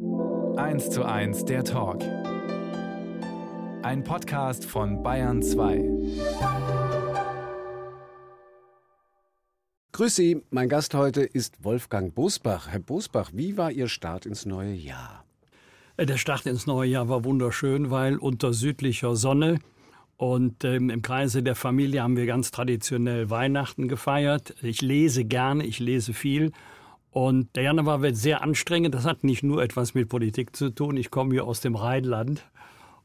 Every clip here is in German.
1 zu 1 der Talk. Ein Podcast von Bayern 2. Grüß Sie, mein Gast heute ist Wolfgang Bosbach. Herr Bosbach, wie war Ihr Start ins neue Jahr? Der Start ins neue Jahr war wunderschön, weil unter südlicher Sonne und ähm, im Kreise der Familie haben wir ganz traditionell Weihnachten gefeiert. Ich lese gerne, ich lese viel. Und der Januar wird sehr anstrengend. Das hat nicht nur etwas mit Politik zu tun. Ich komme hier aus dem Rheinland.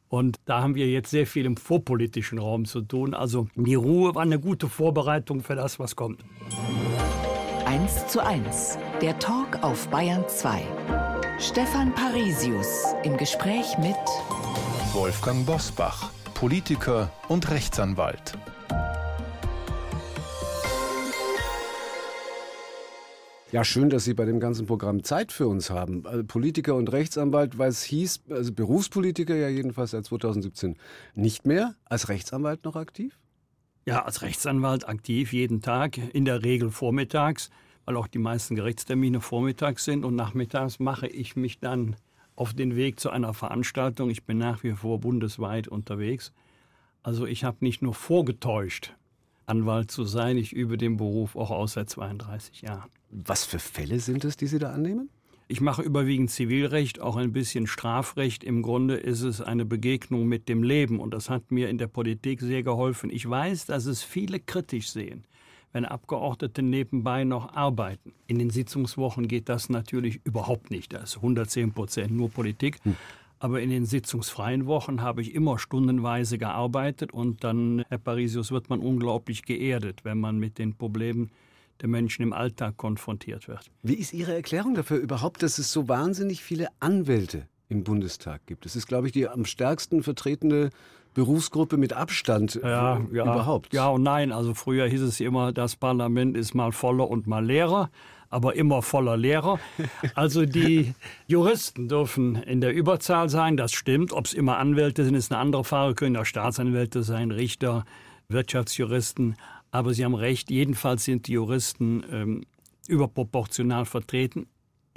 Und da haben wir jetzt sehr viel im vorpolitischen Raum zu tun. Also die Ruhe war eine gute Vorbereitung für das, was kommt. 1 zu 1, der Talk auf Bayern 2. Stefan Parisius im Gespräch mit Wolfgang Bosbach. Politiker und Rechtsanwalt. Ja, schön, dass Sie bei dem ganzen Programm Zeit für uns haben. Also Politiker und Rechtsanwalt, weil es hieß, also Berufspolitiker ja jedenfalls seit 2017 nicht mehr, als Rechtsanwalt noch aktiv? Ja, als Rechtsanwalt aktiv jeden Tag, in der Regel vormittags, weil auch die meisten Gerichtstermine vormittags sind und nachmittags mache ich mich dann auf den Weg zu einer Veranstaltung. Ich bin nach wie vor bundesweit unterwegs. Also ich habe nicht nur vorgetäuscht, Anwalt zu sein, ich übe den Beruf auch aus seit 32 Jahren. Was für Fälle sind es, die Sie da annehmen? Ich mache überwiegend Zivilrecht, auch ein bisschen Strafrecht. Im Grunde ist es eine Begegnung mit dem Leben und das hat mir in der Politik sehr geholfen. Ich weiß, dass es viele kritisch sehen wenn Abgeordnete nebenbei noch arbeiten. In den Sitzungswochen geht das natürlich überhaupt nicht. Da ist 110 Prozent nur Politik. Hm. Aber in den sitzungsfreien Wochen habe ich immer stundenweise gearbeitet und dann, Herr Parisius, wird man unglaublich geerdet, wenn man mit den Problemen der Menschen im Alltag konfrontiert wird. Wie ist Ihre Erklärung dafür überhaupt, dass es so wahnsinnig viele Anwälte im Bundestag gibt? Das ist, glaube ich, die am stärksten vertretene Berufsgruppe mit Abstand ja, ja, überhaupt. Ja und nein. Also früher hieß es immer, das Parlament ist mal voller und mal leerer, aber immer voller Lehrer. Also die Juristen dürfen in der Überzahl sein, das stimmt. Ob es immer Anwälte sind, ist eine andere Frage. Können auch Staatsanwälte sein, Richter, Wirtschaftsjuristen. Aber Sie haben recht, jedenfalls sind die Juristen ähm, überproportional vertreten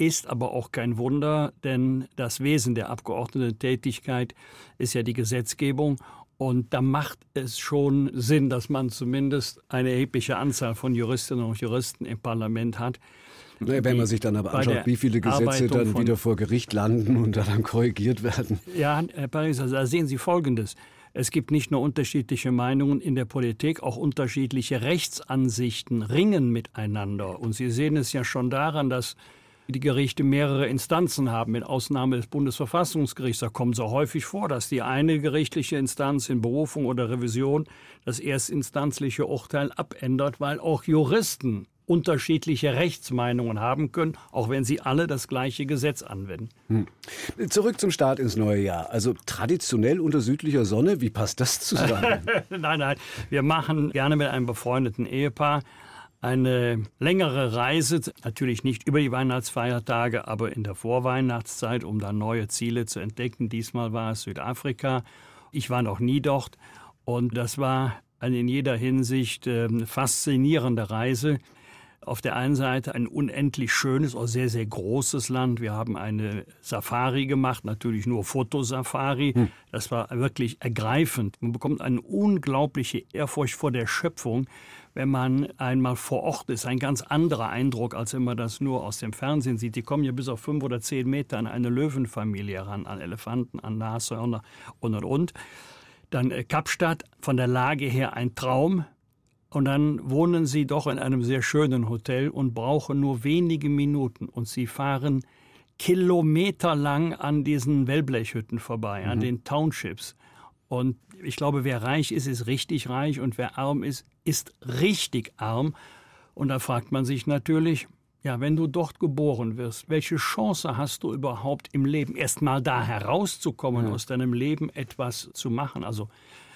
ist aber auch kein Wunder, denn das Wesen der Abgeordnetentätigkeit ist ja die Gesetzgebung und da macht es schon Sinn, dass man zumindest eine erhebliche Anzahl von Juristinnen und Juristen im Parlament hat. Naja, wenn man sich dann aber anschaut, wie viele Gesetze dann wieder vor Gericht landen und dann korrigiert werden. Ja, Herr Paris, also da sehen Sie Folgendes. Es gibt nicht nur unterschiedliche Meinungen in der Politik, auch unterschiedliche Rechtsansichten ringen miteinander. Und Sie sehen es ja schon daran, dass die Gerichte mehrere Instanzen haben, mit Ausnahme des Bundesverfassungsgerichts. Da kommt auch häufig vor, dass die eine gerichtliche Instanz in Berufung oder Revision das erstinstanzliche Urteil abändert, weil auch Juristen unterschiedliche Rechtsmeinungen haben können, auch wenn sie alle das gleiche Gesetz anwenden. Hm. Zurück zum Start ins neue Jahr. Also traditionell unter südlicher Sonne, wie passt das zusammen? nein, nein, wir machen gerne mit einem befreundeten Ehepaar eine längere Reise, natürlich nicht über die Weihnachtsfeiertage, aber in der Vorweihnachtszeit, um dann neue Ziele zu entdecken. Diesmal war es Südafrika. Ich war noch nie dort und das war eine in jeder Hinsicht äh, faszinierende Reise. Auf der einen Seite ein unendlich schönes, auch sehr, sehr großes Land. Wir haben eine Safari gemacht, natürlich nur Fotosafari. Hm. Das war wirklich ergreifend. Man bekommt eine unglaubliche Ehrfurcht vor der Schöpfung, wenn man einmal vor Ort ist. Ein ganz anderer Eindruck, als wenn man das nur aus dem Fernsehen sieht. Die kommen ja bis auf fünf oder zehn Meter an eine Löwenfamilie ran, an Elefanten, an Nashörner und und und. Dann äh, Kapstadt, von der Lage her ein Traum. Und dann wohnen sie doch in einem sehr schönen Hotel und brauchen nur wenige Minuten. Und sie fahren kilometerlang an diesen Wellblechhütten vorbei, mhm. an den Townships. Und ich glaube, wer reich ist, ist richtig reich und wer arm ist, ist richtig arm. Und da fragt man sich natürlich, ja, wenn du dort geboren wirst, welche Chance hast du überhaupt im Leben, erstmal da herauszukommen, ja. aus deinem Leben etwas zu machen? Also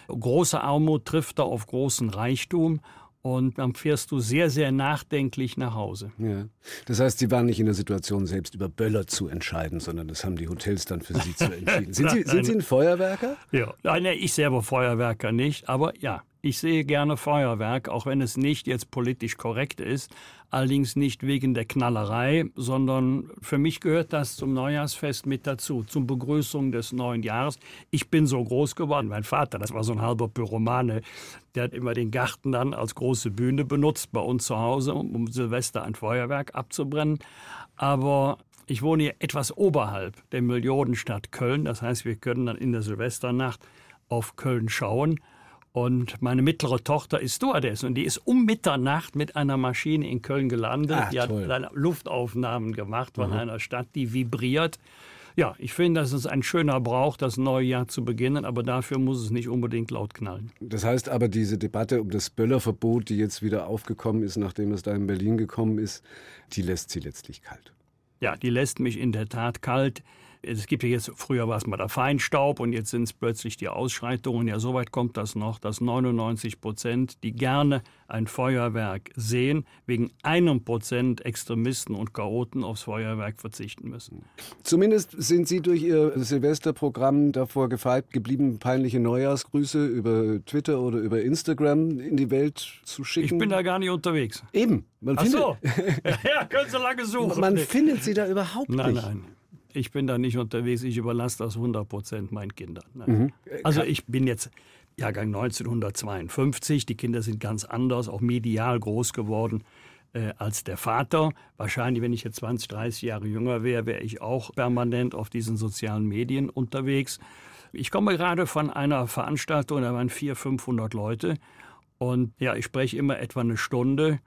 große Armut trifft da auf großen Reichtum und dann fährst du sehr, sehr nachdenklich nach Hause. Ja. Das heißt, Sie waren nicht in der Situation, selbst über Böller zu entscheiden, sondern das haben die Hotels dann für Sie zu entschieden. Sind, Sie, sind Sie ein Feuerwerker? Ja, nein, ich selber Feuerwerker nicht, aber ja, Ich sehe gerne Feuerwerk, auch wenn es nicht jetzt politisch korrekt ist. Allerdings nicht wegen der Knallerei, sondern für mich gehört das zum Neujahrsfest mit dazu, zum Begrüßung des neuen Jahres. Ich bin so groß geworden. Mein Vater, das war so ein halber Pyromane, der hat immer den Garten dann als große Bühne benutzt bei uns zu Hause, um, Silvester ein Feuerwerk abzubrennen. Aber ich wohne hier etwas oberhalb der Millionenstadt Köln. Das heißt, wir können dann in der Silvesternacht auf Köln schauen. Und meine mittlere Tochter ist Stewardess und die ist um Mitternacht mit einer Maschine in Köln gelandet. Ah, die hat toll. Luftaufnahmen gemacht von einer Stadt, die vibriert. Ja, ich finde, das ist ein schöner Brauch, das neue Jahr zu beginnen, aber dafür muss es nicht unbedingt laut knallen. Das heißt aber, diese Debatte um das Böllerverbot, die jetzt wieder aufgekommen ist, nachdem es da in Berlin gekommen ist, die lässt sie letztlich kalt. Ja, die lässt mich in der Tat kalt. Es gibt ja jetzt, früher war es mal der Feinstaub und jetzt sind es plötzlich die Ausschreitungen. Ja, soweit kommt das noch, dass 99 Prozent, die gerne ein Feuerwerk sehen, wegen einem Prozent Extremisten und Chaoten aufs Feuerwerk verzichten müssen. Zumindest sind Sie durch Ihr Silvesterprogramm davor gefeit geblieben, peinliche Neujahrsgrüße über Twitter oder über Instagram in die Welt zu schicken. Ich bin da gar nicht unterwegs. Eben. Man Ach findet, so. ja, können Sie lange suchen. man findet Sie da überhaupt Nein, nicht. nein. Ich bin da nicht unterwegs. Ich überlasse das 100 Prozent meinen Kindern. Nein. Mhm. Also ich bin jetzt Jahrgang 1952. Die Kinder sind ganz anders, auch medial groß geworden äh, als der Vater. Wahrscheinlich, wenn ich jetzt 20, 30 Jahre jünger wäre, wäre ich auch permanent auf diesen sozialen Medien unterwegs. Ich komme gerade von einer Veranstaltung, da waren 400, 500 Leute. Und ja, ich spreche immer etwa eine Stunde.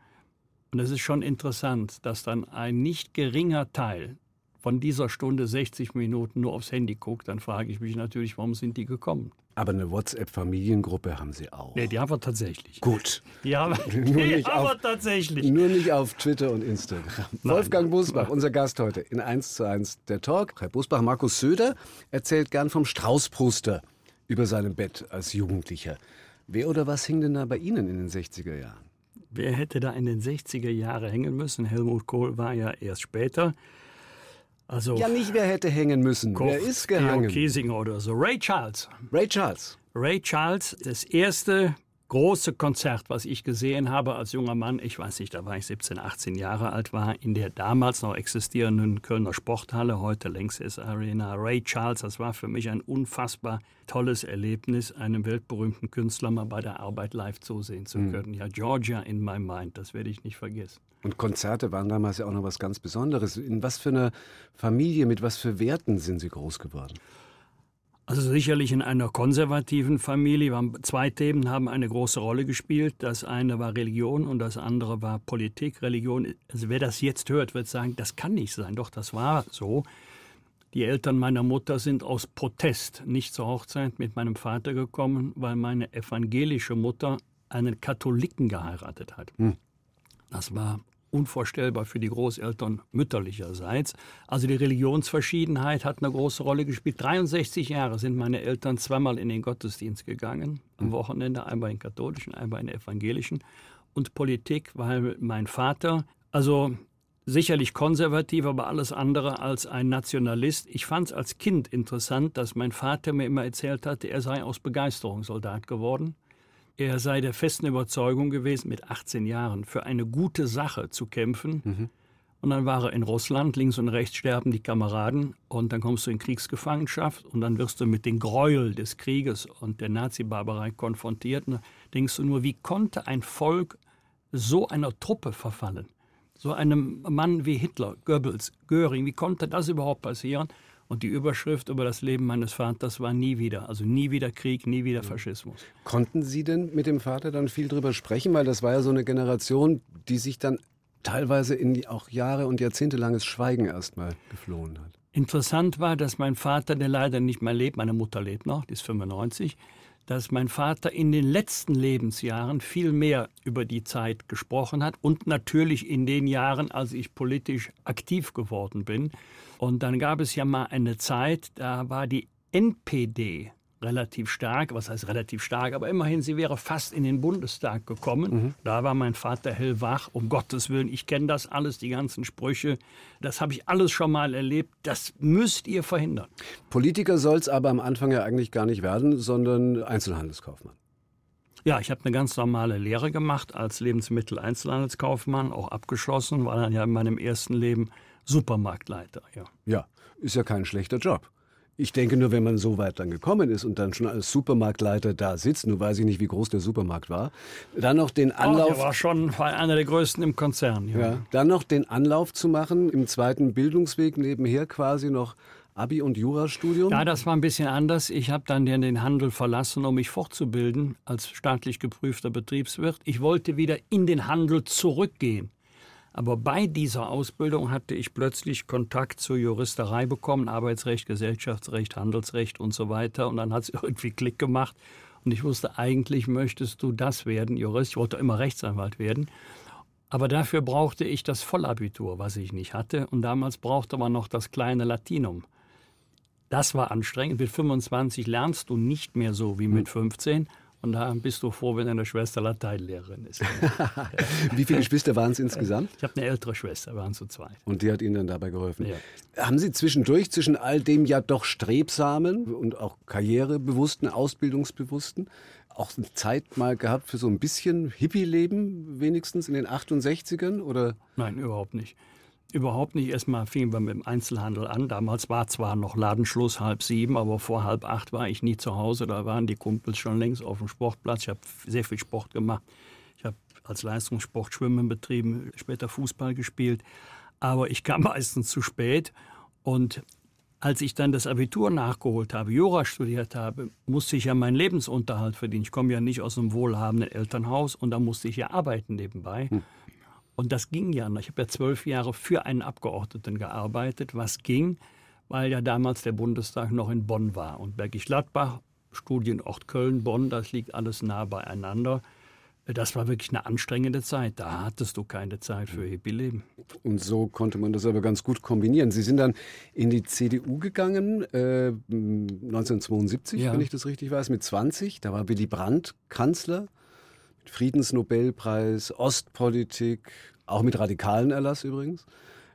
Und es ist schon interessant, dass dann ein nicht geringer Teil von dieser Stunde 60 Minuten nur aufs Handy guckt. Dann frage ich mich natürlich, warum sind die gekommen? Aber eine WhatsApp-Familiengruppe haben Sie auch. Nee, die haben wir tatsächlich. Gut. Die haben, Nur die nicht haben wir auf- tatsächlich. Nur nicht auf Twitter und Instagram. Wolfgang Busbach, unser Gast heute in 1 zu 1 der Talk. Herr Busbach, Markus Söder erzählt gern vom Straußpruster über seinem Bett als Jugendlicher. Wer oder was hing denn da bei Ihnen in den 60er Jahren? Wer hätte da in den 60er Jahren hängen müssen? Helmut Kohl war ja erst später. Also Ja, nicht wer hätte hängen müssen. Koch, wer ist gehangen? Kiesinger oder so. Ray Charles. Ray Charles. Ray Charles, das erste große Konzert, was ich gesehen habe als junger Mann, ich weiß nicht, da war ich 17, 18 Jahre alt, war in der damals noch existierenden Kölner Sporthalle, heute Lanxess Arena. Ray Charles, das war für mich ein unfassbar tolles Erlebnis, einem weltberühmten Künstler mal bei der Arbeit live zusehen zu können. Ja, Georgia in my mind, das werde ich nicht vergessen. Und Konzerte waren damals ja auch noch was ganz Besonderes. In was für einer Familie, mit was für Werten sind Sie groß geworden? Also sicherlich in einer konservativen Familie. Wir haben, zwei Themen haben eine große Rolle gespielt. Das eine war Religion und das andere war Politik. Religion, also wer das jetzt hört, wird sagen, das kann nicht sein. Doch, das war so. Die Eltern meiner Mutter sind aus Protest nicht zur Hochzeit mit meinem Vater gekommen, weil meine evangelische Mutter einen Katholiken geheiratet hat. Das war unvorstellbar für die Großeltern mütterlicherseits. Also die Religionsverschiedenheit hat eine große Rolle gespielt. 63 Jahre sind meine Eltern zweimal in den Gottesdienst gegangen, am Wochenende, einmal in katholischen, einmal in evangelischen. Und Politik, weil mein Vater, also sicherlich konservativ, aber alles andere als ein Nationalist. Ich fand es als Kind interessant, dass mein Vater mir immer erzählt hatte, er sei aus Begeisterung Soldat geworden. Er sei der festen Überzeugung gewesen, mit 18 Jahren für eine gute Sache zu kämpfen. Und dann war er in Russland, links und rechts sterben die Kameraden und dann kommst du in Kriegsgefangenschaft und dann wirst du mit den Gräuel des Krieges und der Nazi-Barbarei konfrontiert. Und dann denkst du nur, wie konnte ein Volk so einer Truppe verfallen? So einem Mann wie Hitler, Goebbels, Göring, wie konnte das überhaupt passieren? Und die Überschrift über das Leben meines Vaters war nie wieder. Also nie wieder Krieg, nie wieder Faschismus. Konnten Sie denn mit dem Vater dann viel drüber sprechen? Weil das war ja so eine Generation, die sich dann teilweise in auch Jahre und jahrzehntelanges Schweigen erstmal geflohen hat. Interessant war, dass mein Vater, der leider nicht mehr lebt, meine Mutter lebt noch, die ist 95, dass mein Vater in den letzten Lebensjahren viel mehr über die Zeit gesprochen hat und natürlich in den Jahren, als ich politisch aktiv geworden bin. Und dann gab es ja mal eine Zeit, da war die NPD relativ stark, was heißt relativ stark, aber immerhin, sie wäre fast in den Bundestag gekommen. Da war mein Vater hellwach, um Gottes Willen, ich kenne das alles, die ganzen Sprüche, das habe ich alles schon mal erlebt, das müsst ihr verhindern. Politiker soll es aber am Anfang ja eigentlich gar nicht werden, sondern Einzelhandelskaufmann. Ja, ich habe eine ganz normale Lehre gemacht als Lebensmitteleinzelhandelskaufmann, auch abgeschlossen, war dann ja in meinem ersten Leben Supermarktleiter. Ja, ja ist ja kein schlechter Job. Ich denke nur, wenn man so weit dann gekommen ist und dann schon als Supermarktleiter da sitzt, nur weiß ich nicht, wie groß der Supermarkt war, dann noch den Anlauf. Oh, der war schon einer der größten im Konzern. Ja. ja. Dann noch den Anlauf zu machen, im zweiten Bildungsweg nebenher quasi noch Abi- und Jurastudium? Ja, das war ein bisschen anders. Ich habe dann den Handel verlassen, um mich fortzubilden als staatlich geprüfter Betriebswirt. Ich wollte wieder in den Handel zurückgehen. Aber bei dieser Ausbildung hatte ich plötzlich Kontakt zur Juristerei bekommen, Arbeitsrecht, Gesellschaftsrecht, Handelsrecht und so weiter. Und dann hat es irgendwie Klick gemacht. Und ich wusste, eigentlich möchtest du das werden, Jurist. Ich wollte immer Rechtsanwalt werden. Aber dafür brauchte ich das Vollabitur, was ich nicht hatte. Und damals brauchte man noch das kleine Latinum. Das war anstrengend. Mit 25 lernst du nicht mehr so wie mit 15. Hm. Und da bist du froh, wenn deine Schwester Lateinlehrerin ist. Wie viele Geschwister waren es insgesamt? Ich habe eine ältere Schwester, wir waren zu zweit. Und die hat Ihnen dann dabei geholfen. Ja. Haben Sie zwischendurch zwischen all dem ja doch strebsamen und auch karrierebewussten, ausbildungsbewussten auch eine Zeit mal gehabt für so ein bisschen Hippie-Leben, wenigstens in den 68ern? Oder? Nein, überhaupt nicht überhaupt nicht. Erstmal fingen wir mit dem Einzelhandel an. Damals war zwar noch Ladenschluss halb sieben, aber vor halb acht war ich nie zu Hause. Da waren die Kumpels schon längst auf dem Sportplatz. Ich habe sehr viel Sport gemacht. Ich habe als Leistungssport Schwimmen betrieben, später Fußball gespielt. Aber ich kam meistens zu spät. Und als ich dann das Abitur nachgeholt habe, Jura studiert habe, musste ich ja meinen Lebensunterhalt verdienen. Ich komme ja nicht aus einem wohlhabenden Elternhaus und da musste ich ja arbeiten nebenbei. Hm. Und das ging ja noch. Ich habe ja zwölf Jahre für einen Abgeordneten gearbeitet, was ging, weil ja damals der Bundestag noch in Bonn war. Und Bergisch Gladbach, Studienort Köln, Bonn, das liegt alles nah beieinander. Das war wirklich eine anstrengende Zeit. Da hattest du keine Zeit für Hippie-Leben. Und so konnte man das aber ganz gut kombinieren. Sie sind dann in die CDU gegangen, äh, 1972, ja. wenn ich das richtig weiß, mit 20. Da war Willy Brandt Kanzler. Friedensnobelpreis, Ostpolitik, auch mit radikalen Erlass übrigens.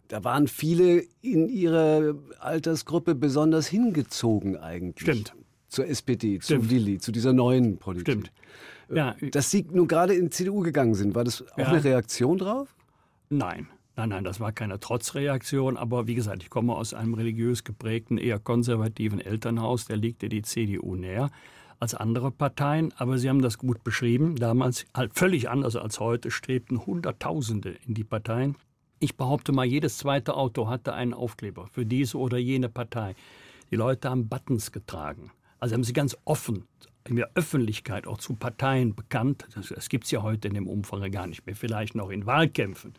Da waren viele in ihrer Altersgruppe besonders hingezogen eigentlich. Stimmt. Zur SPD, Stimmt. zu Lilly, zu dieser neuen Politik. Stimmt. Ja. Dass Sie nun gerade in die CDU gegangen sind, war das auch ja. eine Reaktion drauf? Nein. Nein, nein, das war keine Trotzreaktion, aber wie gesagt, ich komme aus einem religiös geprägten, eher konservativen Elternhaus, der liegt die CDU näher als andere Parteien, aber Sie haben das gut beschrieben. Damals, halt völlig anders als heute, strebten Hunderttausende in die Parteien. Ich behaupte mal, jedes zweite Auto hatte einen Aufkleber für diese oder jene Partei. Die Leute haben Buttons getragen. Also haben sie ganz offen in der Öffentlichkeit auch zu Parteien bekannt. Das, gibt es ja heute in dem Umfang gar nicht mehr. Vielleicht noch in Wahlkämpfen.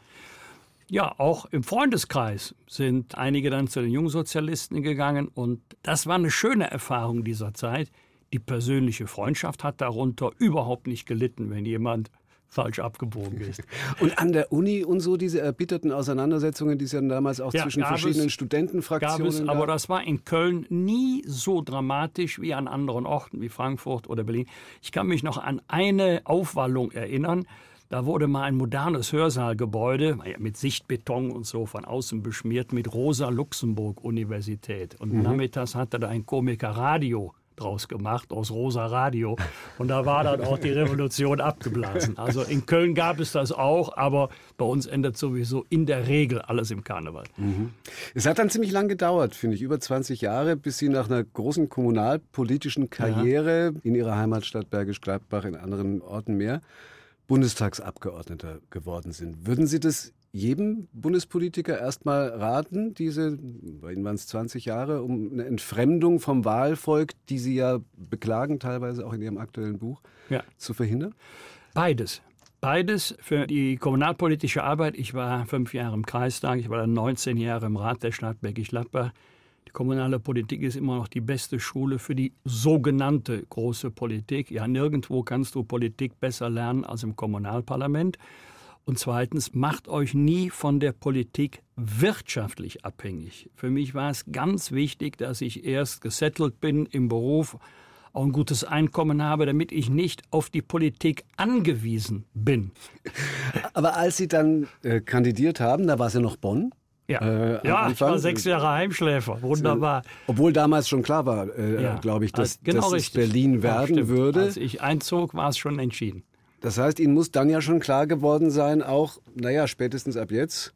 Ja, auch im Freundeskreis sind einige dann zu den Jungsozialisten gegangen und das war eine schöne Erfahrung dieser Zeit. Die persönliche Freundschaft hat darunter überhaupt nicht gelitten, wenn jemand falsch abgebogen ist. Und an der Uni und so diese erbitterten Auseinandersetzungen, die es ja damals auch ja, zwischen verschiedenen es, Studentenfraktionen gab. Es, aber das war in Köln nie so dramatisch wie an anderen Orten wie Frankfurt oder Berlin. Ich kann mich noch an eine Aufwallung erinnern. Da wurde mal ein modernes Hörsaalgebäude mit Sichtbeton und so von außen beschmiert mit Rosa-Luxemburg-Universität. Und mhm. nachmittags hatte da ein Komiker Radio draus gemacht, aus Rosa Radio. Und da war dann auch die Revolution abgeblasen. Also in Köln gab es das auch, aber bei uns endet sowieso in der Regel alles im Karneval. Mhm. Es hat dann ziemlich lang gedauert, finde ich, über 20 Jahre, bis Sie nach einer großen kommunalpolitischen Karriere ja. in Ihrer Heimatstadt Bergisch Gladbach, in anderen Orten mehr, Bundestagsabgeordneter geworden sind. Würden Sie das jedem Bundespolitiker erstmal raten, diese, bei Ihnen waren es 20 Jahre, um eine Entfremdung vom Wahlvolk, die Sie ja beklagen, teilweise auch in Ihrem aktuellen Buch, ja. zu verhindern? Beides. Beides für die kommunalpolitische Arbeit. Ich war fünf Jahre im Kreistag, ich war dann 19 Jahre im Rat der Stadt Bergisch-Gladbach. Die kommunale Politik ist immer noch die beste Schule für die sogenannte große Politik. Ja, nirgendwo kannst du Politik besser lernen als im Kommunalparlament. Und zweitens, macht euch nie von der Politik wirtschaftlich abhängig. Für mich war es ganz wichtig, dass ich erst gesettelt bin im Beruf, auch ein gutes Einkommen habe, damit ich nicht auf die Politik angewiesen bin. Aber als Sie dann äh, kandidiert haben, da war es ja noch Bonn. Ja, äh, ja ich war sechs Jahre Heimschläfer. Wunderbar. Obwohl damals schon klar war, äh, ja. glaube ich, dass, genau dass es Berlin werden ja, würde. Als ich einzog, war es schon entschieden. Das heißt, Ihnen muss dann ja schon klar geworden sein, auch, naja, spätestens ab jetzt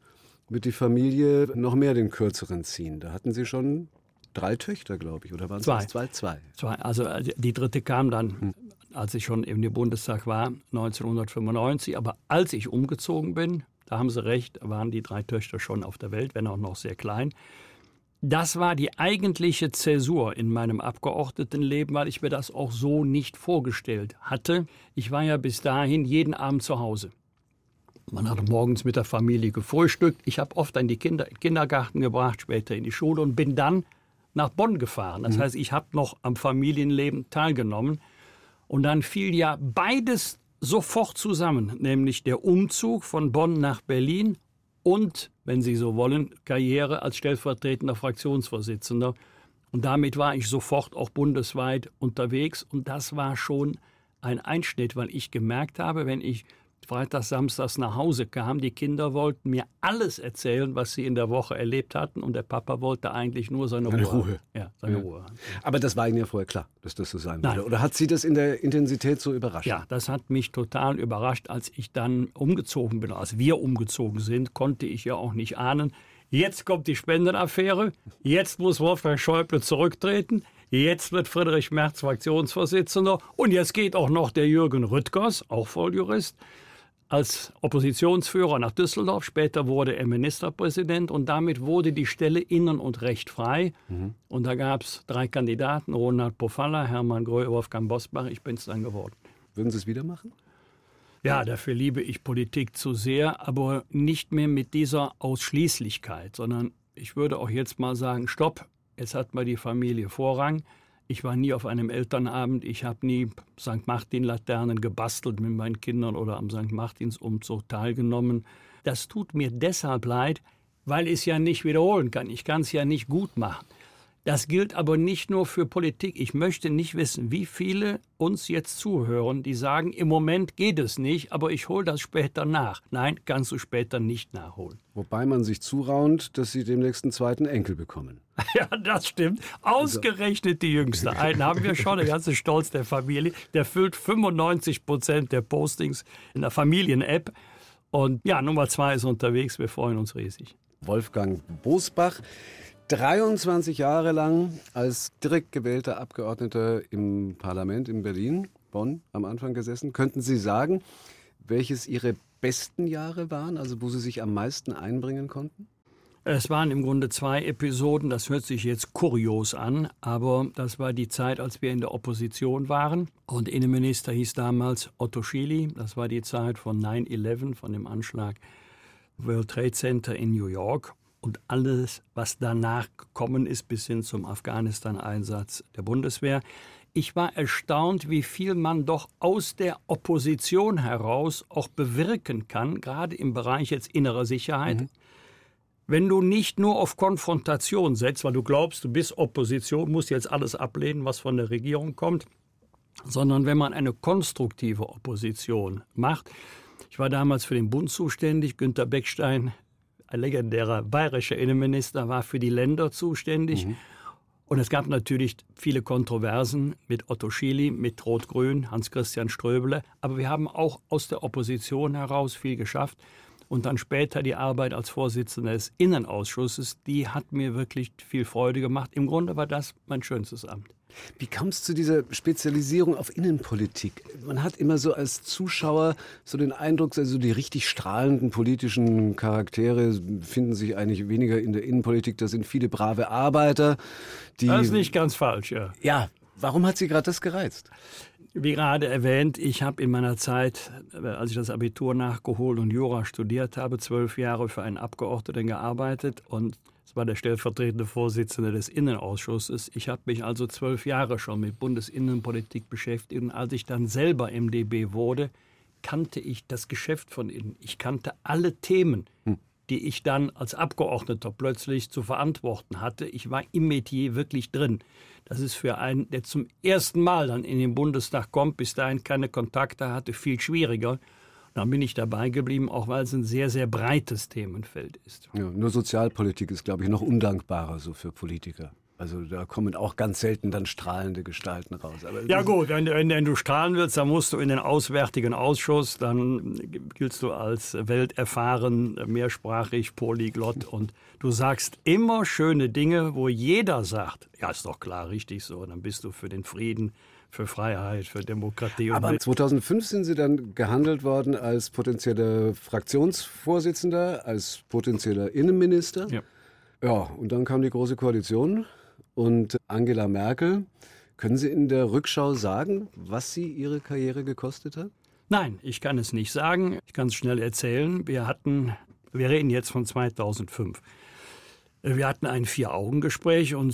wird die Familie noch mehr den Kürzeren ziehen. Da hatten Sie schon drei Töchter, glaube ich, oder waren es zwei? zwei? Zwei. Zwei. Also äh, die dritte kam dann, hm. als ich schon im Bundestag war, 1995. Aber als ich umgezogen bin, da haben Sie recht, waren die drei Töchter schon auf der Welt, wenn auch noch sehr klein. Das war die eigentliche Zäsur in meinem Abgeordnetenleben, weil ich mir das auch so nicht vorgestellt hatte. Ich war ja bis dahin jeden Abend zu Hause. Man hat morgens mit der Familie gefrühstückt. Ich habe oft an die Kinder in den Kindergarten gebracht, später in die Schule und bin dann nach Bonn gefahren. Das mhm. heißt, ich habe noch am Familienleben teilgenommen. Und dann fiel ja beides sofort zusammen, nämlich der Umzug von Bonn nach Berlin und, wenn Sie so wollen, Karriere als stellvertretender Fraktionsvorsitzender. Und damit war ich sofort auch bundesweit unterwegs. Und das war schon ein Einschnitt, weil ich gemerkt habe, wenn ich freitags, samstags nach Hause kam. Die Kinder wollten mir alles erzählen, was sie in der Woche erlebt hatten. Und der Papa wollte eigentlich nur seine, Ruhe. Ruhe. Ja, seine ja. Ruhe. Aber das war Ihnen ja vorher klar, dass das so sein Nein. würde. Oder hat Sie das in der Intensität so überrascht? Ja, das hat mich total überrascht. Als ich dann umgezogen bin, als wir umgezogen sind, konnte ich ja auch nicht ahnen, Jetzt kommt die Spendenaffäre. Jetzt muss Wolfgang Schäuble zurücktreten. Jetzt wird Friedrich Merz Fraktionsvorsitzender. Und jetzt geht auch noch der Jürgen Rüttgers, auch Volljurist, als Oppositionsführer nach Düsseldorf. Später wurde er Ministerpräsident und damit wurde die Stelle innen und recht frei. Mhm. Und da gab es drei Kandidaten: Ronald Pofalla, Hermann Gröhe, Wolfgang Bosbach. Ich bin es dann geworden. Würden Sie es wieder machen? Ja, dafür liebe ich Politik zu sehr, aber nicht mehr mit dieser Ausschließlichkeit, sondern ich würde auch jetzt mal sagen: Stopp, jetzt hat mal die Familie Vorrang. Ich war nie auf einem Elternabend. Ich habe nie St. Martin-Laternen gebastelt mit meinen Kindern oder am St. Martinsumzug teilgenommen. Das tut mir deshalb leid, weil ich es ja nicht wiederholen kann. Ich kann es ja nicht gut machen. Das gilt aber nicht nur für Politik. Ich möchte nicht wissen, wie viele uns jetzt zuhören, die sagen, im Moment geht es nicht, aber ich hole das später nach. Nein, kannst du später nicht nachholen. Wobei man sich zuraunt, dass sie demnächst einen zweiten Enkel bekommen. Ja, das stimmt. Ausgerechnet die Jüngste. Einen haben wir schon, der ganze Stolz der Familie. Der füllt 95 Prozent der Postings in der Familien-App. Und ja, Nummer zwei ist unterwegs. Wir freuen uns riesig. Wolfgang Bosbach. 23 Jahre lang als direkt gewählter Abgeordneter im Parlament in Berlin, Bonn am Anfang gesessen. Könnten Sie sagen, welches Ihre besten Jahre waren, also wo Sie sich am meisten einbringen konnten? Es waren im Grunde zwei Episoden, das hört sich jetzt kurios an, aber das war die Zeit, als wir in der Opposition waren. Und Innenminister hieß damals Otto Schily. Das war die Zeit von 9-11, von dem Anschlag World Trade Center in New York und alles, was danach gekommen ist, bis hin zum Afghanistan-Einsatz der Bundeswehr. Ich war erstaunt, wie viel man doch aus der Opposition heraus auch bewirken kann, gerade im Bereich jetzt innerer Sicherheit. Mhm. Wenn du nicht nur auf Konfrontation setzt, weil du glaubst, du bist Opposition, musst jetzt alles ablehnen, was von der Regierung kommt, sondern wenn man eine konstruktive Opposition macht. Ich war damals für den Bund zuständig. Günter Beckstein ein legendärer bayerischer Innenminister, war für die Länder zuständig. Mhm. Und es gab natürlich viele Kontroversen mit Otto Schily, mit Rot-Grün, Hans-Christian Ströbele. Aber wir haben auch aus der Opposition heraus viel geschafft. Und dann später die Arbeit als Vorsitzender des Innenausschusses, die hat mir wirklich viel Freude gemacht. Im Grunde war das mein schönstes Amt. Wie kam es zu dieser Spezialisierung auf Innenpolitik? Man hat immer so als Zuschauer so den Eindruck, also die richtig strahlenden politischen Charaktere finden sich eigentlich weniger in der Innenpolitik. Da sind viele brave Arbeiter. Die das ist nicht ganz falsch, ja. Ja, warum hat Sie gerade das gereizt? Wie gerade erwähnt, ich habe in meiner Zeit, äh, als ich das Abitur nachgeholt und Jura studiert habe, zwölf Jahre für einen Abgeordneten gearbeitet und es war der stellvertretende Vorsitzende des Innenausschusses. Ich habe mich also zwölf Jahre schon mit Bundesinnenpolitik beschäftigt und als ich dann selber MdB wurde, kannte ich das Geschäft von innen. Ich kannte alle Themen, hm. die ich dann als Abgeordneter plötzlich zu verantworten hatte. Ich war im Metier wirklich drin. Das ist für einen, der zum ersten Mal dann in den Bundestag kommt, bis dahin keine Kontakte hatte, viel schwieriger. Dann bin ich dabei geblieben, auch weil es ein sehr, sehr breites Themenfeld ist. Ja, nur Sozialpolitik ist, glaube ich, noch undankbarer so für Politiker. Also da kommen auch ganz selten dann strahlende Gestalten raus. Aber ja gut, wenn, wenn, wenn, du strahlen willst, dann musst du in den Auswärtigen Ausschuss, dann giltst du als welterfahren, mehrsprachig, polyglott und du sagst immer schöne Dinge, wo jeder sagt, ja ist doch klar, richtig so, dann bist du für den Frieden, für Freiheit, für Demokratie. Aber 2005 sind Sie dann gehandelt worden als potenzieller Fraktionsvorsitzender, als potenzieller Innenminister. Ja. Ja, und dann kam die Große Koalition und Angela Merkel. Können Sie in der Rückschau sagen, was Sie Ihre Karriere gekostet hat? Nein, ich kann es nicht sagen. Ich kann es schnell erzählen. Wir hatten, wir reden jetzt von 2005. Wir hatten ein Vier-Augen-Gespräch und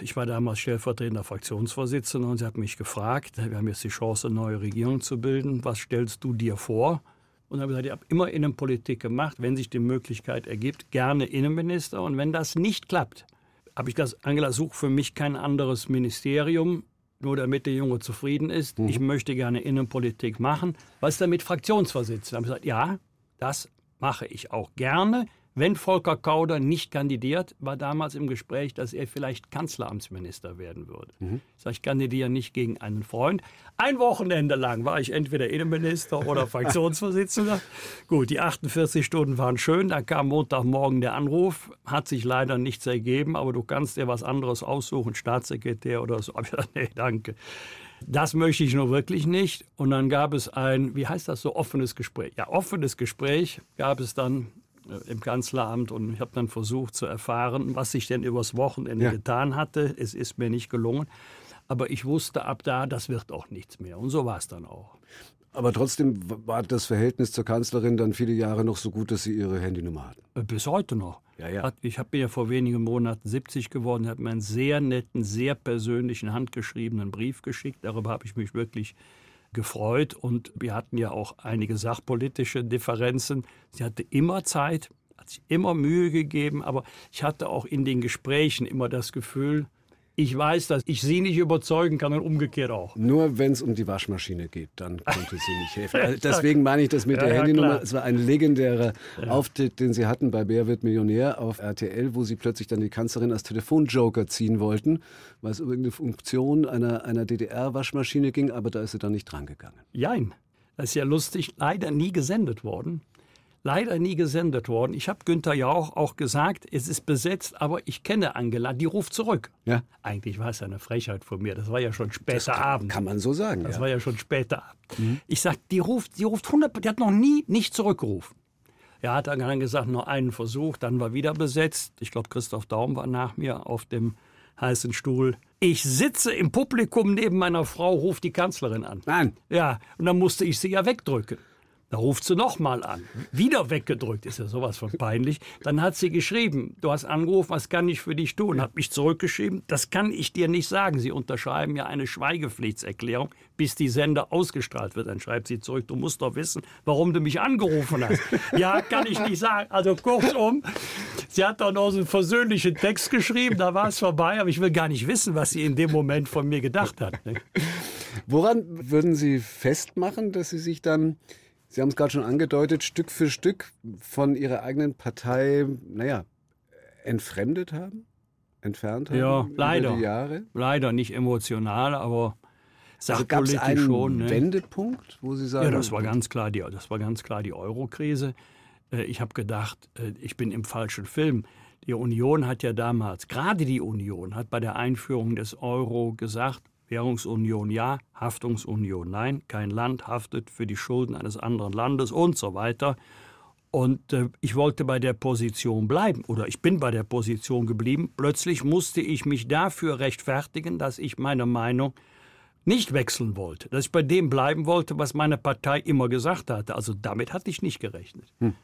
ich war damals stellvertretender Fraktionsvorsitzender und sie hat mich gefragt, wir haben jetzt die Chance, eine neue Regierung zu bilden, was stellst du dir vor? Und dann habe ich gesagt, ich habe immer Innenpolitik gemacht, wenn sich die Möglichkeit ergibt, gerne Innenminister. Und wenn das nicht klappt, habe ich gesagt, Angela, such für mich kein anderes Ministerium, nur damit der Junge zufrieden ist. Mhm. Ich möchte gerne Innenpolitik machen. Was ist damit Fraktionsvorsitzender? habe ich gesagt, ja, das mache ich auch gerne. Wenn Volker Kauder nicht kandidiert, war damals im Gespräch, dass er vielleicht Kanzleramtsminister werden würde. Mhm. Ich sage, ich kandidiere nicht gegen einen Freund. Ein Wochenende lang war ich entweder Innenminister oder Fraktionsvorsitzender. Gut, die 48 Stunden waren schön. Dann kam Montagmorgen der Anruf. Hat sich leider nichts ergeben, aber du kannst dir was anderes aussuchen, Staatssekretär oder so. Aber nee, danke. Das möchte ich nur wirklich nicht. Und dann gab es ein, wie heißt das so, offenes Gespräch. Ja, offenes Gespräch gab es dann im Kanzleramt und ich habe dann versucht zu erfahren, was ich denn übers Wochenende ja. getan hatte. Es ist mir nicht gelungen. Aber ich wusste ab da, das wird auch nichts mehr. Und so war es dann auch. Aber trotzdem war das Verhältnis zur Kanzlerin dann viele Jahre noch so gut, dass Sie Ihre Handynummer hatten? Äh, bis heute noch. Ja, ja. Ich habe mir ja vor wenigen Monaten 70 geworden, hat mir einen sehr netten, sehr persönlichen, handgeschriebenen Brief geschickt. Darüber habe ich mich wirklich gefreut und wir hatten ja auch einige sachpolitische Differenzen. Sie hatte immer Zeit, hat sich immer Mühe gegeben, aber ich hatte auch in den Gesprächen immer das Gefühl, ich weiß, dass ich sie nicht überzeugen kann und umgekehrt auch. Nur wenn es um die Waschmaschine geht, dann konnte sie nicht helfen. Also deswegen meine ich das mit ja, der ja, Handynummer. Klar. Es war ein legendärer ja. Auftritt, den sie hatten bei Wer wird Millionär auf RTL, wo sie plötzlich dann die Kanzlerin als Telefonjoker ziehen wollten, weil es um irgendeine Funktion einer, einer DDR-Waschmaschine ging, aber da ist sie dann nicht drangegangen. Jein. Das ist ja lustig, leider nie gesendet worden leider nie gesendet worden. Ich habe Günther Jauch auch gesagt, es ist besetzt, aber ich kenne Angela, die ruft zurück. Ja. Eigentlich war es eine Frechheit von mir. Das war ja schon später kann, Abend. Kann man so sagen. Das ja. war ja schon später Abend. Mhm. Ich sage, die ruft, die ruft 100, die hat noch nie nicht zurückgerufen. Er hat dann gesagt, noch einen Versuch, dann war wieder besetzt. Ich glaube, Christoph Daum war nach mir auf dem heißen Stuhl. Ich sitze im Publikum neben meiner Frau, ruft die Kanzlerin an. Nein. Ja, und dann musste ich sie ja wegdrücken. Da ruft sie nochmal an. Wieder weggedrückt, ist ja sowas von peinlich. Dann hat sie geschrieben, du hast angerufen, was kann ich für dich tun? Hat mich zurückgeschrieben, das kann ich dir nicht sagen. Sie unterschreiben ja eine Schweigepflichtserklärung, bis die Sender ausgestrahlt wird. Dann schreibt sie zurück, du musst doch wissen, warum du mich angerufen hast. ja, kann ich nicht sagen. Also kurzum, sie hat doch noch so einen versöhnlichen Text geschrieben, da war es vorbei, aber ich will gar nicht wissen, was sie in dem Moment von mir gedacht hat. Ne? Woran würden Sie festmachen, dass Sie sich dann Sie haben es gerade schon angedeutet, Stück für Stück von Ihrer eigenen Partei, naja, entfremdet haben? Entfernt haben? Ja, leider. Die Jahre? Leider, nicht emotional, aber sachpolitisch also einen schon. Ne? Wendepunkt, wo Sie sagen. Ja, das war ganz klar die, das war ganz klar die Euro-Krise. Äh, ich habe gedacht, äh, ich bin im falschen Film. Die Union hat ja damals, gerade die Union, hat bei der Einführung des Euro gesagt, Währungsunion ja, Haftungsunion nein, kein Land haftet für die Schulden eines anderen Landes und so weiter. Und äh, ich wollte bei der Position bleiben oder ich bin bei der Position geblieben. Plötzlich musste ich mich dafür rechtfertigen, dass ich meine Meinung nicht wechseln wollte, dass ich bei dem bleiben wollte, was meine Partei immer gesagt hatte. Also damit hatte ich nicht gerechnet. Hm.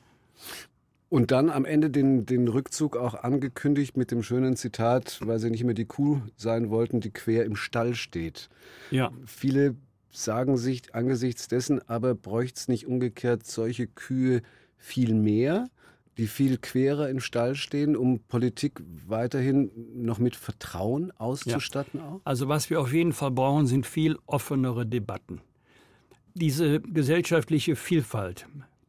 Und dann am Ende den, den Rückzug auch angekündigt mit dem schönen Zitat, weil sie nicht mehr die Kuh sein wollten, die quer im Stall steht. Ja. Viele sagen sich angesichts dessen, aber bräuchte es nicht umgekehrt solche Kühe viel mehr, die viel querer im Stall stehen, um Politik weiterhin noch mit Vertrauen auszustatten ja. auch? Also was wir auf jeden Fall brauchen, sind viel offenere Debatten diese gesellschaftliche Vielfalt,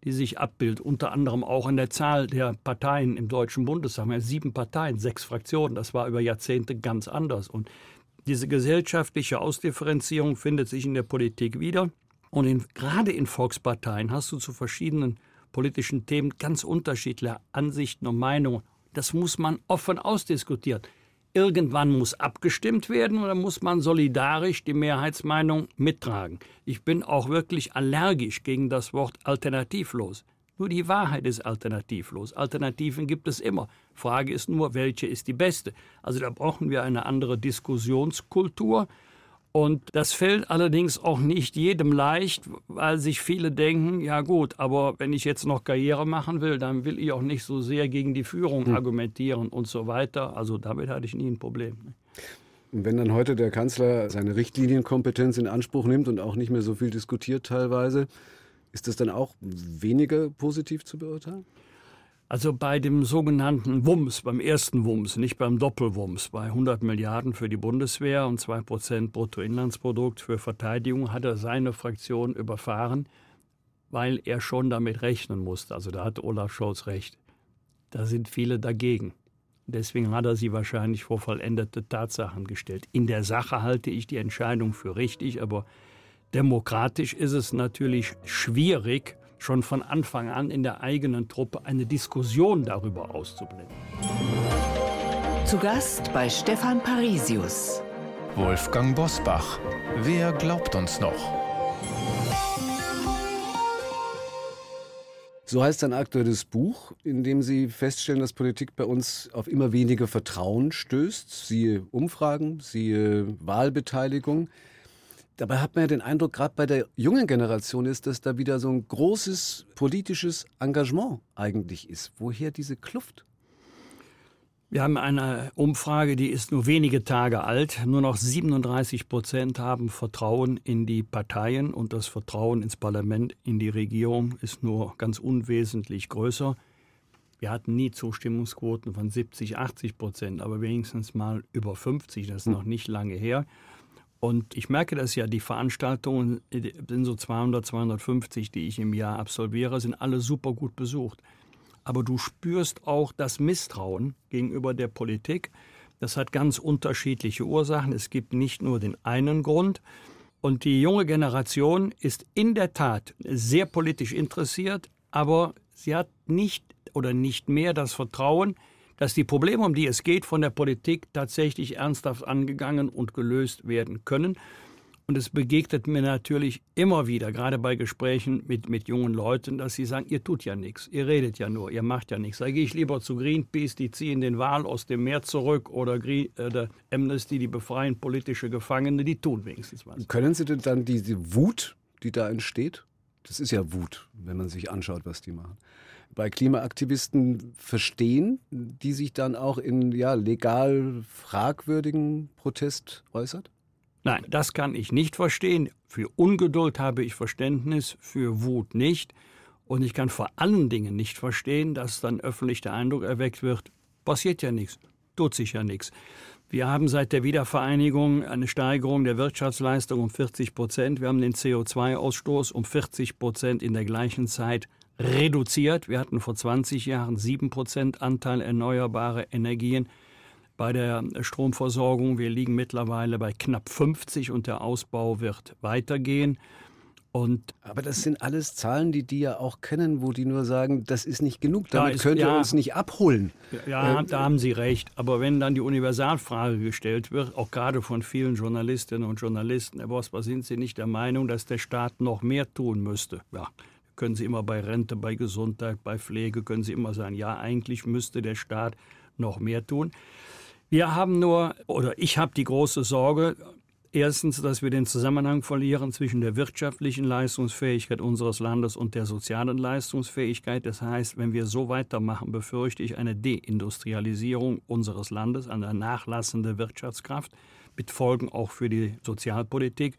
die sich abbildet, unter anderem auch in der Zahl der Parteien im Deutschen Bundestag. Wir sieben Parteien, sechs Fraktionen. Das war über Jahrzehnte ganz anders. Und diese gesellschaftliche Ausdifferenzierung findet sich in der Politik wieder. Und in, gerade in Volksparteien hast du zu verschiedenen politischen Themen ganz unterschiedliche Ansichten und Meinungen. Das muss man offen ausdiskutieren. Irgendwann muss abgestimmt werden oder muss man solidarisch die Mehrheitsmeinung mittragen. Ich bin auch wirklich allergisch gegen das Wort alternativlos. Nur die Wahrheit ist alternativlos. Alternativen gibt es immer. Frage ist nur, welche ist die beste? Also da brauchen wir eine andere Diskussionskultur. Und das fällt allerdings auch nicht jedem leicht, weil sich viele denken, ja gut, aber wenn ich jetzt noch Karriere machen will, dann will ich auch nicht so sehr gegen die Führung hm. argumentieren und so weiter. Also damit hatte ich nie ein Problem. Wenn dann heute der Kanzler seine Richtlinienkompetenz in Anspruch nimmt und auch nicht mehr so viel diskutiert teilweise, ist das dann auch weniger positiv zu beurteilen? Also bei dem sogenannten Wumms, beim ersten Wumms, nicht beim Doppelwumms, bei 100 Milliarden für die Bundeswehr und 2 Prozent Bruttoinlandsprodukt für Verteidigung, hat er seine Fraktion überfahren, weil er schon damit rechnen musste. Also da hat Olaf Scholz recht. Da sind viele dagegen. Deswegen hat er sie wahrscheinlich vor vollendete Tatsachen gestellt. In der Sache halte ich die Entscheidung für richtig, aber demokratisch ist es natürlich schwierig, schon von Anfang an in der eigenen Truppe eine Diskussion darüber auszublenden. Zu Gast bei Stefan Parisius. Wolfgang Bosbach. Wer glaubt uns noch? So heißt ein aktuelles Buch, in dem Sie feststellen, dass Politik bei uns auf immer weniger Vertrauen stößt. Siehe Umfragen, siehe Wahlbeteiligung. Dabei hat man ja den Eindruck, gerade bei der jungen Generation ist, dass da wieder so ein großes politisches Engagement eigentlich ist. Woher diese Kluft? Wir haben eine Umfrage, die ist nur wenige Tage alt. Nur noch 37 Prozent haben Vertrauen in die Parteien und das Vertrauen ins Parlament, in die Regierung ist nur ganz unwesentlich größer. Wir hatten nie Zustimmungsquoten von 70, 80 Prozent, aber wenigstens mal über 50. Das ist hm. noch nicht lange her. Und ich merke das ja, die Veranstaltungen sind so 200, 250, die ich im Jahr absolviere, sind alle super gut besucht. Aber du spürst auch das Misstrauen gegenüber der Politik. Das hat ganz unterschiedliche Ursachen. Es gibt nicht nur den einen Grund. Und die junge Generation ist in der Tat sehr politisch interessiert, aber sie hat nicht oder nicht mehr das Vertrauen, dass die Probleme, um die es geht, von der Politik tatsächlich ernsthaft angegangen und gelöst werden können. Und es begegnet mir natürlich immer wieder, gerade bei Gesprächen mit, mit jungen Leuten, dass sie sagen, ihr tut ja nichts, ihr redet ja nur, ihr macht ja nichts. Da gehe ich lieber zu Greenpeace, die ziehen den Wahl aus dem Meer zurück oder Green, äh, Amnesty, die befreien politische Gefangene, die tun wenigstens was. Können Sie denn dann diese Wut, die da entsteht, das ist ja Wut, wenn man sich anschaut, was die machen, bei Klimaaktivisten verstehen, die sich dann auch in ja, legal fragwürdigen Protest äußert? Nein, das kann ich nicht verstehen. Für Ungeduld habe ich Verständnis, für Wut nicht. Und ich kann vor allen Dingen nicht verstehen, dass dann öffentlich der Eindruck erweckt wird, passiert ja nichts, tut sich ja nichts. Wir haben seit der Wiedervereinigung eine Steigerung der Wirtschaftsleistung um 40 Prozent. Wir haben den CO2-Ausstoß um 40 Prozent in der gleichen Zeit reduziert. Wir hatten vor 20 Jahren 7% Anteil erneuerbare Energien bei der Stromversorgung. Wir liegen mittlerweile bei knapp 50 und der Ausbau wird weitergehen. Und Aber das sind alles Zahlen, die die ja auch kennen, wo die nur sagen, das ist nicht genug, damit da ist, könnt ihr ja, uns nicht abholen. Ja, ähm, da haben Sie recht. Aber wenn dann die Universalfrage gestellt wird, auch gerade von vielen Journalistinnen und Journalisten, Herr Bosbach, sind Sie nicht der Meinung, dass der Staat noch mehr tun müsste? Ja, können Sie immer bei Rente, bei Gesundheit, bei Pflege, können Sie immer sagen, ja, eigentlich müsste der Staat noch mehr tun. Wir haben nur, oder ich habe die große Sorge, erstens, dass wir den Zusammenhang verlieren zwischen der wirtschaftlichen Leistungsfähigkeit unseres Landes und der sozialen Leistungsfähigkeit. Das heißt, wenn wir so weitermachen, befürchte ich eine Deindustrialisierung unseres Landes, eine nachlassende Wirtschaftskraft mit Folgen auch für die Sozialpolitik.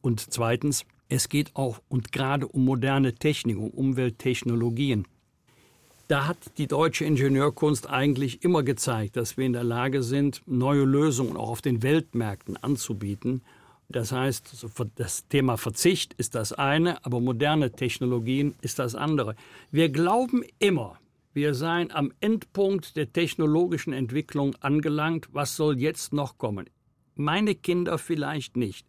Und zweitens, es geht auch und gerade um moderne Technik, um Umwelttechnologien. Da hat die deutsche Ingenieurkunst eigentlich immer gezeigt, dass wir in der Lage sind, neue Lösungen auch auf den Weltmärkten anzubieten. Das heißt, das Thema Verzicht ist das eine, aber moderne Technologien ist das andere. Wir glauben immer, wir seien am Endpunkt der technologischen Entwicklung angelangt. Was soll jetzt noch kommen? Meine Kinder vielleicht nicht.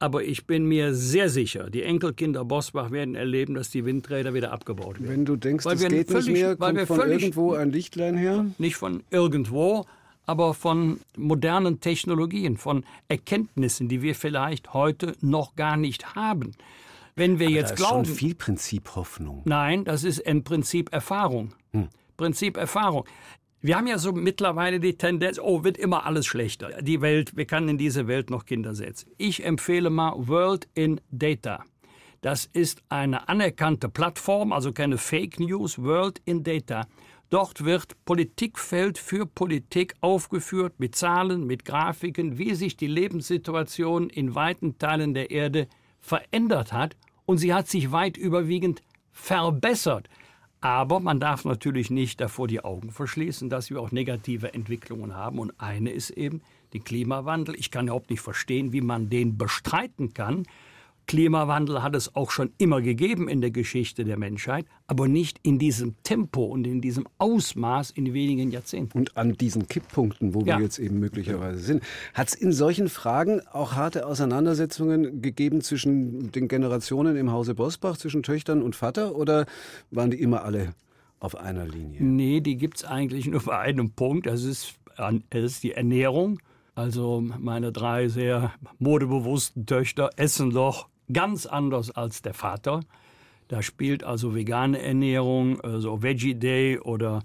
Aber ich bin mir sehr sicher, die Enkelkinder Bosbach werden erleben, dass die Windräder wieder abgebaut werden. Wenn du denkst, es geht völlig, nicht mehr, kommt von irgendwo ein Lichtlein her? Nicht von irgendwo, aber von modernen Technologien, von Erkenntnissen, die wir vielleicht heute noch gar nicht haben. Wenn wir aber jetzt da ist glauben. Schon viel Prinzip Hoffnung. Nein, das ist im Prinzip Erfahrung. Hm. Prinzip Erfahrung. Wir haben ja so mittlerweile die Tendenz, oh, wird immer alles schlechter. Die Welt, wir können in diese Welt noch Kinder setzen. Ich empfehle mal World in Data. Das ist eine anerkannte Plattform, also keine Fake News, World in Data. Dort wird Politikfeld für Politik aufgeführt mit Zahlen, mit Grafiken, wie sich die Lebenssituation in weiten Teilen der Erde verändert hat. Und sie hat sich weit überwiegend verbessert. Aber man darf natürlich nicht davor die Augen verschließen, dass wir auch negative Entwicklungen haben. Und eine ist eben der Klimawandel. Ich kann überhaupt nicht verstehen, wie man den bestreiten kann. Klimawandel hat es auch schon immer gegeben in der Geschichte der Menschheit, aber nicht in diesem Tempo und in diesem Ausmaß in wenigen Jahrzehnten. Und an diesen Kipppunkten, wo ja. wir jetzt eben möglicherweise sind. Hat es in solchen Fragen auch harte Auseinandersetzungen gegeben zwischen den Generationen im Hause Bosbach, zwischen Töchtern und Vater, oder waren die immer alle auf einer Linie? Nee, die gibt es eigentlich nur bei einem Punkt. Das ist, das ist die Ernährung. Also meine drei sehr modebewussten Töchter essen doch ganz anders als der Vater. Da spielt also vegane Ernährung, also Veggie Day oder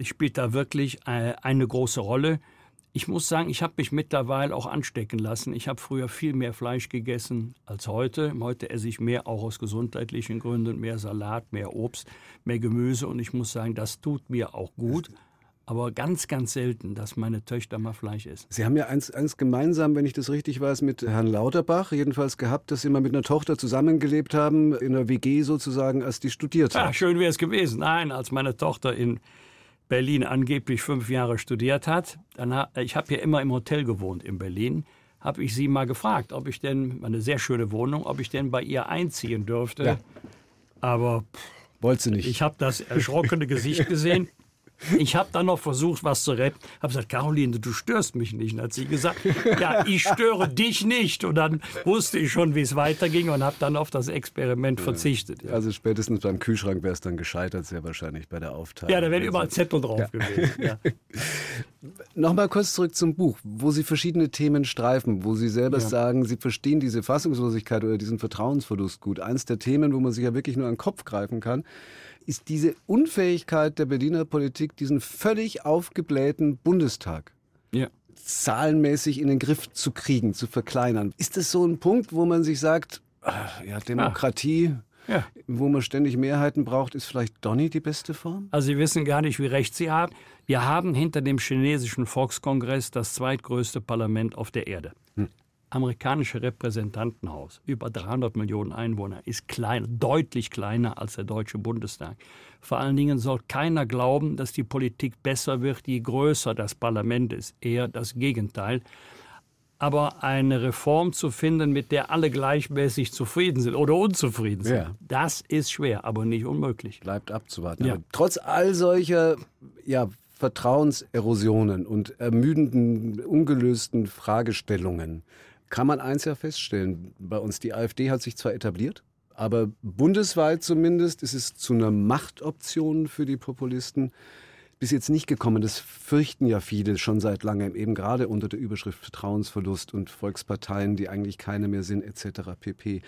spielt da wirklich äh, eine große Rolle. Ich muss sagen, ich habe mich mittlerweile auch anstecken lassen. Ich habe früher viel mehr Fleisch gegessen als heute. Heute esse ich mehr auch aus gesundheitlichen Gründen, mehr Salat, mehr Obst, mehr Gemüse und ich muss sagen, das tut mir auch gut aber ganz, ganz selten, dass meine Töchter mal Fleisch essen. Sie haben ja eins, eins gemeinsam, wenn ich das richtig weiß, mit Herrn Lauterbach jedenfalls gehabt, dass Sie mal mit einer Tochter zusammengelebt haben, in einer WG sozusagen, als die studiert hat. Ja, schön wäre es gewesen. Nein, als meine Tochter in Berlin angeblich fünf Jahre studiert hat, dann ich habe ja immer im Hotel gewohnt in Berlin, habe ich sie mal gefragt, ob ich denn, eine sehr schöne Wohnung, ob ich denn bei ihr einziehen dürfte. Ja. Aber pff, wollte sie nicht. Ich habe das erschrockene Gesicht gesehen. Ich habe dann noch versucht, was zu retten. Habe gesagt, Caroline, du störst mich nicht. Und hat sie gesagt, ja, ich störe dich nicht. Und dann wusste ich schon, wie es weiterging und habe dann auf das Experiment verzichtet. Ja. Also spätestens beim Kühlschrank wäre es dann gescheitert, sehr wahrscheinlich bei der Aufteilung. Ja, da wären überall Zettel drauf ja. gewesen. Ja. Nochmal kurz zurück zum Buch, wo Sie verschiedene Themen streifen, wo Sie selber ja. sagen, Sie verstehen diese Fassungslosigkeit oder diesen Vertrauensverlust gut. Eins der Themen, wo man sich ja wirklich nur an den Kopf greifen kann, ist diese Unfähigkeit der Berliner Politik, diesen völlig aufgeblähten Bundestag ja. zahlenmäßig in den Griff zu kriegen, zu verkleinern. Ist das so ein Punkt, wo man sich sagt, ach, ja, Demokratie, ja. wo man ständig Mehrheiten braucht, ist vielleicht Donny die beste Form? Also Sie wissen gar nicht, wie recht Sie haben. Wir haben hinter dem chinesischen Volkskongress das zweitgrößte Parlament auf der Erde. Amerikanische Repräsentantenhaus, über 300 Millionen Einwohner, ist klein, deutlich kleiner als der Deutsche Bundestag. Vor allen Dingen soll keiner glauben, dass die Politik besser wird, je größer das Parlament ist. Eher das Gegenteil. Aber eine Reform zu finden, mit der alle gleichmäßig zufrieden sind oder unzufrieden sind, ja. das ist schwer, aber nicht unmöglich. Bleibt abzuwarten. Ja. trotz all solcher ja, Vertrauenserosionen und ermüdenden, ungelösten Fragestellungen kann man eins ja feststellen. Bei uns, die AfD hat sich zwar etabliert, aber bundesweit zumindest ist es zu einer Machtoption für die Populisten bis jetzt nicht gekommen. Das fürchten ja viele schon seit langem, eben gerade unter der Überschrift Vertrauensverlust und Volksparteien, die eigentlich keine mehr sind, etc. pp.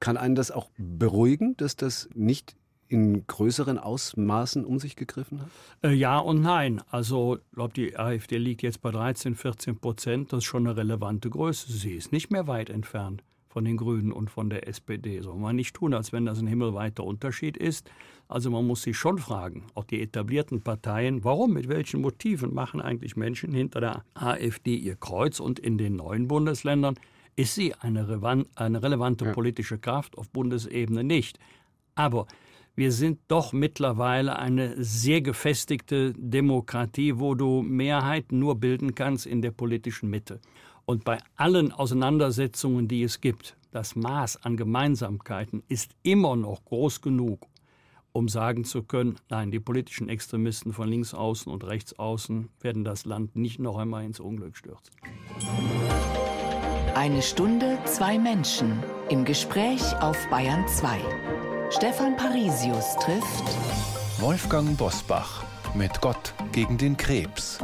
Kann einen das auch beruhigen, dass das nicht in größeren Ausmaßen um sich gegriffen hat? Äh, ja und nein. Also, ich glaube, die AfD liegt jetzt bei 13, 14 Prozent. Das ist schon eine relevante Größe. Sie ist nicht mehr weit entfernt von den Grünen und von der SPD. Soll man nicht tun, als wenn das ein himmelweiter Unterschied ist. Also man muss sich schon fragen, auch die etablierten Parteien, warum, mit welchen Motiven machen eigentlich Menschen hinter der AfD ihr Kreuz und in den neuen Bundesländern ist sie eine, eine relevante politische Kraft, auf Bundesebene nicht. Aber wir sind doch mittlerweile eine sehr gefestigte Demokratie, wo du Mehrheiten nur bilden kannst in der politischen Mitte. Und bei allen Auseinandersetzungen, die es gibt, das Maß an Gemeinsamkeiten ist immer noch groß genug, um sagen zu können, nein, die politischen Extremisten von links außen und rechts außen werden das Land nicht noch einmal ins Unglück stürzen. Eine Stunde, zwei Menschen im Gespräch auf Bayern 2. Stefan Parisius trifft Wolfgang Bosbach mit Gott gegen den Krebs.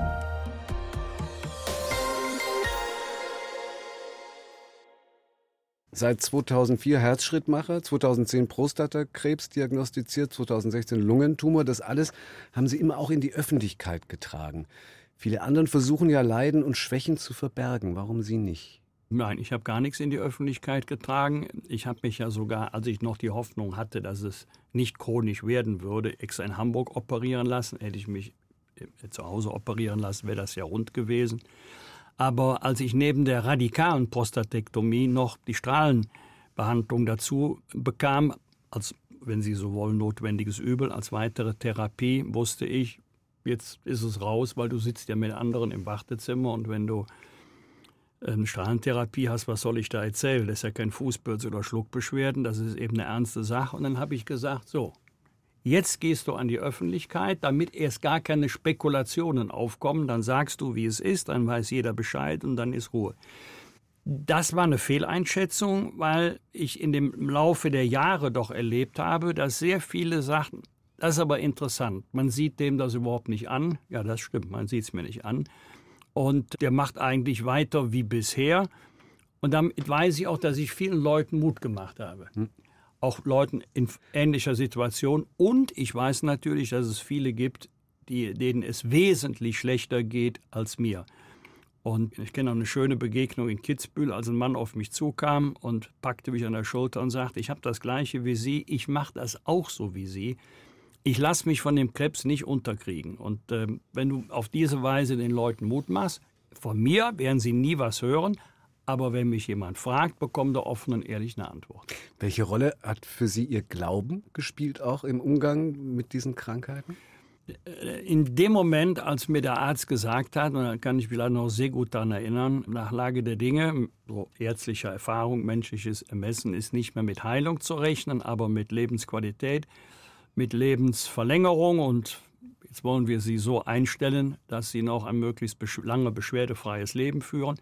Seit 2004 Herzschrittmacher, 2010 Prostatakrebs diagnostiziert, 2016 Lungentumor. Das alles haben Sie immer auch in die Öffentlichkeit getragen. Viele anderen versuchen ja Leiden und Schwächen zu verbergen. Warum Sie nicht? Nein, ich habe gar nichts in die Öffentlichkeit getragen. Ich habe mich ja sogar, als ich noch die Hoffnung hatte, dass es nicht chronisch werden würde, extra in Hamburg operieren lassen. Hätte ich mich äh, zu Hause operieren lassen, wäre das ja rund gewesen. Aber als ich neben der radikalen Prostatektomie noch die Strahlenbehandlung dazu bekam, als, wenn Sie so wollen, notwendiges Übel, als weitere Therapie, wusste ich, jetzt ist es raus, weil du sitzt ja mit anderen im Wartezimmer und wenn du eine Strahlentherapie hast, was soll ich da erzählen? Das ist ja kein Fußpilz oder Schluckbeschwerden, das ist eben eine ernste Sache. Und dann habe ich gesagt, so, Jetzt gehst du an die Öffentlichkeit, damit erst gar keine Spekulationen aufkommen. Dann sagst du, wie es ist, dann weiß jeder Bescheid und dann ist Ruhe. Das war eine Fehleinschätzung, weil ich in dem Laufe der Jahre doch erlebt habe, dass sehr viele sagten, das ist aber interessant, man sieht dem das überhaupt nicht an. Ja, das stimmt, man sieht es mir nicht an. Und der macht eigentlich weiter wie bisher. Und damit weiß ich auch, dass ich vielen Leuten Mut gemacht habe. Hm auch Leuten in ähnlicher Situation. Und ich weiß natürlich, dass es viele gibt, die, denen es wesentlich schlechter geht als mir. Und ich kenne auch eine schöne Begegnung in Kitzbühel, als ein Mann auf mich zukam und packte mich an der Schulter und sagte, ich habe das gleiche wie Sie, ich mache das auch so wie Sie. Ich lasse mich von dem Krebs nicht unterkriegen. Und äh, wenn du auf diese Weise den Leuten Mut machst, von mir werden sie nie was hören, aber wenn mich jemand fragt, bekommt er offen und ehrlich eine Antwort. Welche Rolle hat für Sie Ihr Glauben gespielt, auch im Umgang mit diesen Krankheiten? Äh, in dem Moment, als mir der Arzt gesagt hat, und da kann ich mich leider noch sehr gut daran erinnern, nach Lage der Dinge, so ärztlicher Erfahrung, menschliches Ermessen ist nicht mehr mit Heilung zu rechnen, aber mit Lebensqualität, mit Lebensverlängerung und jetzt wollen wir sie so einstellen, dass sie noch ein möglichst lange beschwerdefreies Leben führen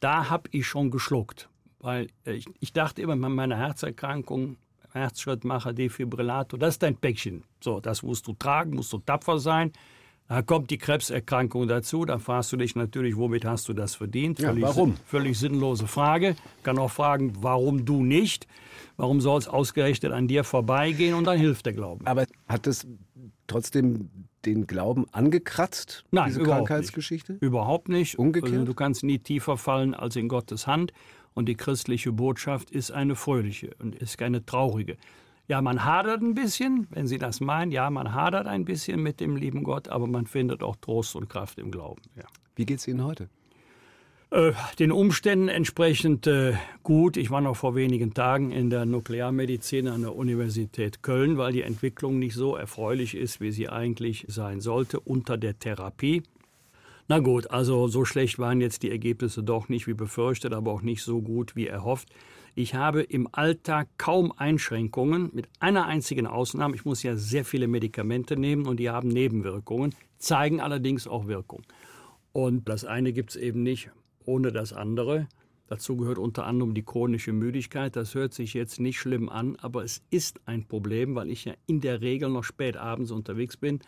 da habe ich schon geschluckt. Weil äh, ich, ich dachte immer, meine Herzerkrankung, Herzschrittmacher, Defibrillator, das ist dein Päckchen. So, das musst du tragen, musst du tapfer sein. Da kommt die Krebserkrankung dazu. Da fragst du dich natürlich, womit hast du das verdient? Ja, völlig, warum? Völlig sinnlose Frage. Kann auch fragen, warum du nicht? Warum soll es ausgerechnet an dir vorbeigehen? Und dann hilft der Glauben. Aber hat es trotzdem den Glauben angekratzt, Nein, diese überhaupt Krankheitsgeschichte? Nicht. Überhaupt nicht. Umgekehrt? Also du kannst nie tiefer fallen als in Gottes Hand. Und die christliche Botschaft ist eine fröhliche und ist keine traurige. Ja, man hadert ein bisschen, wenn Sie das meinen. Ja, man hadert ein bisschen mit dem lieben Gott, aber man findet auch Trost und Kraft im Glauben. Ja. Wie geht es Ihnen heute? Äh, den Umständen entsprechend äh, gut. Ich war noch vor wenigen Tagen in der Nuklearmedizin an der Universität Köln, weil die Entwicklung nicht so erfreulich ist, wie sie eigentlich sein sollte unter der Therapie. Na gut, also so schlecht waren jetzt die Ergebnisse doch nicht wie befürchtet, aber auch nicht so gut wie erhofft. Ich habe im Alltag kaum Einschränkungen, mit einer einzigen Ausnahme. Ich muss ja sehr viele Medikamente nehmen und die haben Nebenwirkungen, zeigen allerdings auch Wirkung. Und das eine gibt es eben nicht ohne das andere. Dazu gehört unter anderem die chronische Müdigkeit. Das hört sich jetzt nicht schlimm an, aber es ist ein Problem, weil ich ja in der Regel noch spät abends unterwegs bin.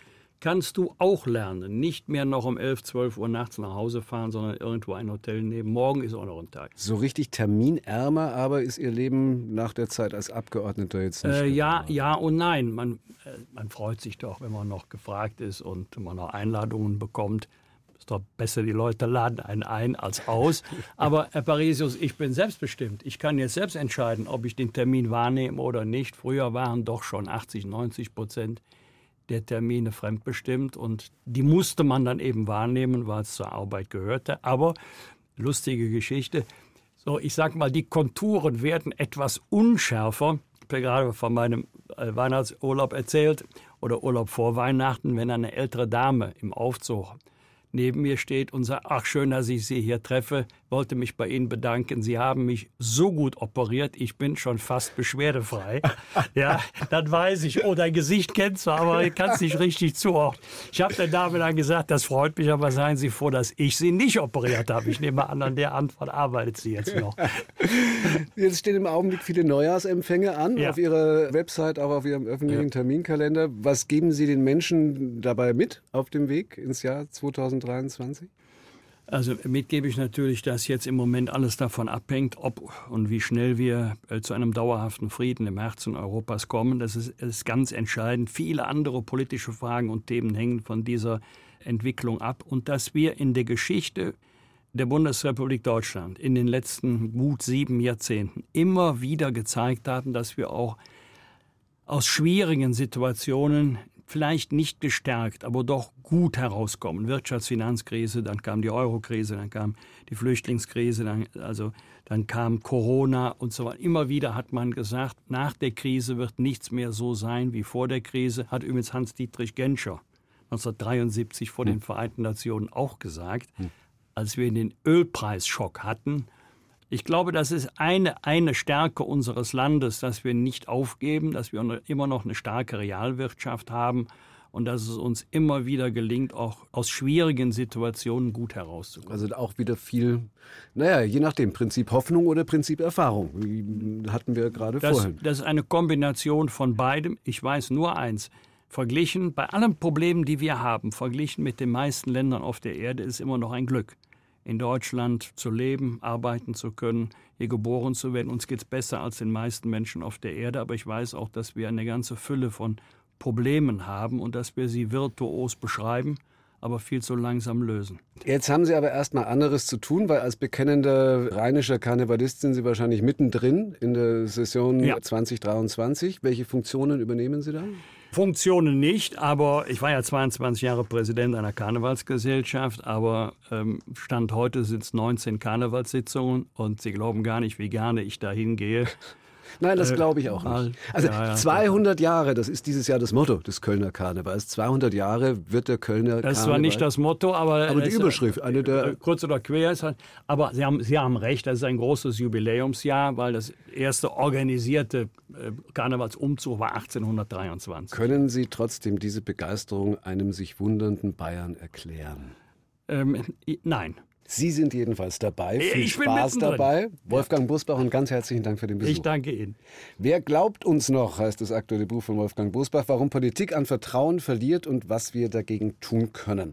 Kannst du auch lernen, nicht mehr noch um 11, 12 Uhr nachts nach Hause fahren, sondern irgendwo ein Hotel nehmen. Morgen ist auch noch ein Tag. So richtig terminärmer, aber ist Ihr Leben nach der Zeit als Abgeordneter jetzt nicht? Äh, ja, ja und nein. Man, äh, man freut sich doch, wenn man noch gefragt ist und man noch Einladungen bekommt. Ist doch besser, die Leute laden einen ein als aus. Aber Herr Parisius, ich bin selbstbestimmt. Ich kann jetzt selbst entscheiden, ob ich den Termin wahrnehme oder nicht. Früher waren doch schon 80, 90 Prozent der Termine fremdbestimmt und die musste man dann eben wahrnehmen, weil es zur Arbeit gehörte. Aber lustige Geschichte. So, ich sag mal, die Konturen werden etwas unschärfer. Ich habe gerade von meinem äh, Weihnachtsurlaub erzählt oder Urlaub vor Weihnachten, wenn eine ältere Dame im Aufzug neben mir steht und sagt, ach schön, dass ich Sie hier treffe, wollte mich bei Ihnen bedanken. Sie haben mich so gut operiert, ich bin schon fast beschwerdefrei. ja, dann weiß ich, oh, dein Gesicht kennst du, aber ich kann es nicht richtig zuordnen. Ich habe der Dame dann gesagt, das freut mich, aber seien Sie froh, dass ich Sie nicht operiert habe. Ich nehme an, an der Antwort arbeitet sie jetzt noch. Jetzt stehen im Augenblick viele Neujahrsempfänge an, ja. auf Ihrer Website, auch auf Ihrem öffentlichen ja. Terminkalender. Was geben Sie den Menschen dabei mit auf dem Weg ins Jahr 2023? Also mitgebe ich natürlich, dass jetzt im Moment alles davon abhängt, ob und wie schnell wir äh, zu einem dauerhaften Frieden im Herzen Europas kommen. Das ist, ist ganz entscheidend. Viele andere politische Fragen und Themen hängen von dieser Entwicklung ab. Und dass wir in der Geschichte der Bundesrepublik Deutschland in den letzten gut sieben Jahrzehnten immer wieder gezeigt haben, dass wir auch aus schwierigen Situationen vielleicht nicht gestärkt, aber doch gut herauskommen. Wirtschaftsfinanzkrise, dann kam die Eurokrise, dann kam die Flüchtlingskrise, dann, also dann kam Corona und so weiter. Immer wieder hat man gesagt, nach der Krise wird nichts mehr so sein wie vor der Krise, hat übrigens Hans-Dietrich Genscher 1973 vor hm. den Vereinten Nationen auch gesagt. Hm als wir den Ölpreisschock hatten. Ich glaube, das ist eine, eine Stärke unseres Landes, dass wir nicht aufgeben, dass wir immer noch eine starke Realwirtschaft haben und dass es uns immer wieder gelingt, auch aus schwierigen Situationen gut herauszukommen. Also auch wieder viel, naja, je nachdem, Prinzip Hoffnung oder Prinzip Erfahrung, wie hatten wir gerade das, vorhin. Das ist eine Kombination von beidem. Ich weiß nur eins, verglichen, bei allen Problemen, die wir haben, verglichen mit den meisten Ländern auf der Erde, ist immer noch ein Glück. In Deutschland zu leben, arbeiten zu können, hier geboren zu werden. Uns geht es besser als den meisten Menschen auf der Erde, aber ich weiß auch, dass wir eine ganze Fülle von Problemen haben und dass wir sie virtuos beschreiben aber viel zu langsam lösen. Jetzt haben Sie aber erstmal anderes zu tun, weil als bekennender rheinischer Karnevalist sind Sie wahrscheinlich mittendrin in der Session ja. 2023. Welche Funktionen übernehmen Sie da? Funktionen nicht, aber ich war ja 22 Jahre Präsident einer Karnevalsgesellschaft, aber ähm, Stand heute sind es 19 Karnevalssitzungen und Sie glauben gar nicht, wie gerne ich da hingehe. Nein, das äh, glaube ich auch nicht. Also ja, ja, 200 Jahre, das ist dieses Jahr das Motto des Kölner Karnevals. 200 Jahre wird der Kölner Karneval. Das war nicht das Motto, aber. Aber die Überschrift, eine der. Äh, kurz oder quer ist halt. Aber Sie haben, Sie haben recht, das ist ein großes Jubiläumsjahr, weil das erste organisierte äh, Karnevalsumzug war 1823. Können Sie trotzdem diese Begeisterung einem sich wundernden Bayern erklären? Ähm, nein. Sie sind jedenfalls dabei. Viel ich Spaß dabei. Wolfgang Busbach und ganz herzlichen Dank für den Besuch. Ich danke Ihnen. Wer glaubt uns noch, heißt das aktuelle Buch von Wolfgang Busbach, warum Politik an Vertrauen verliert und was wir dagegen tun können.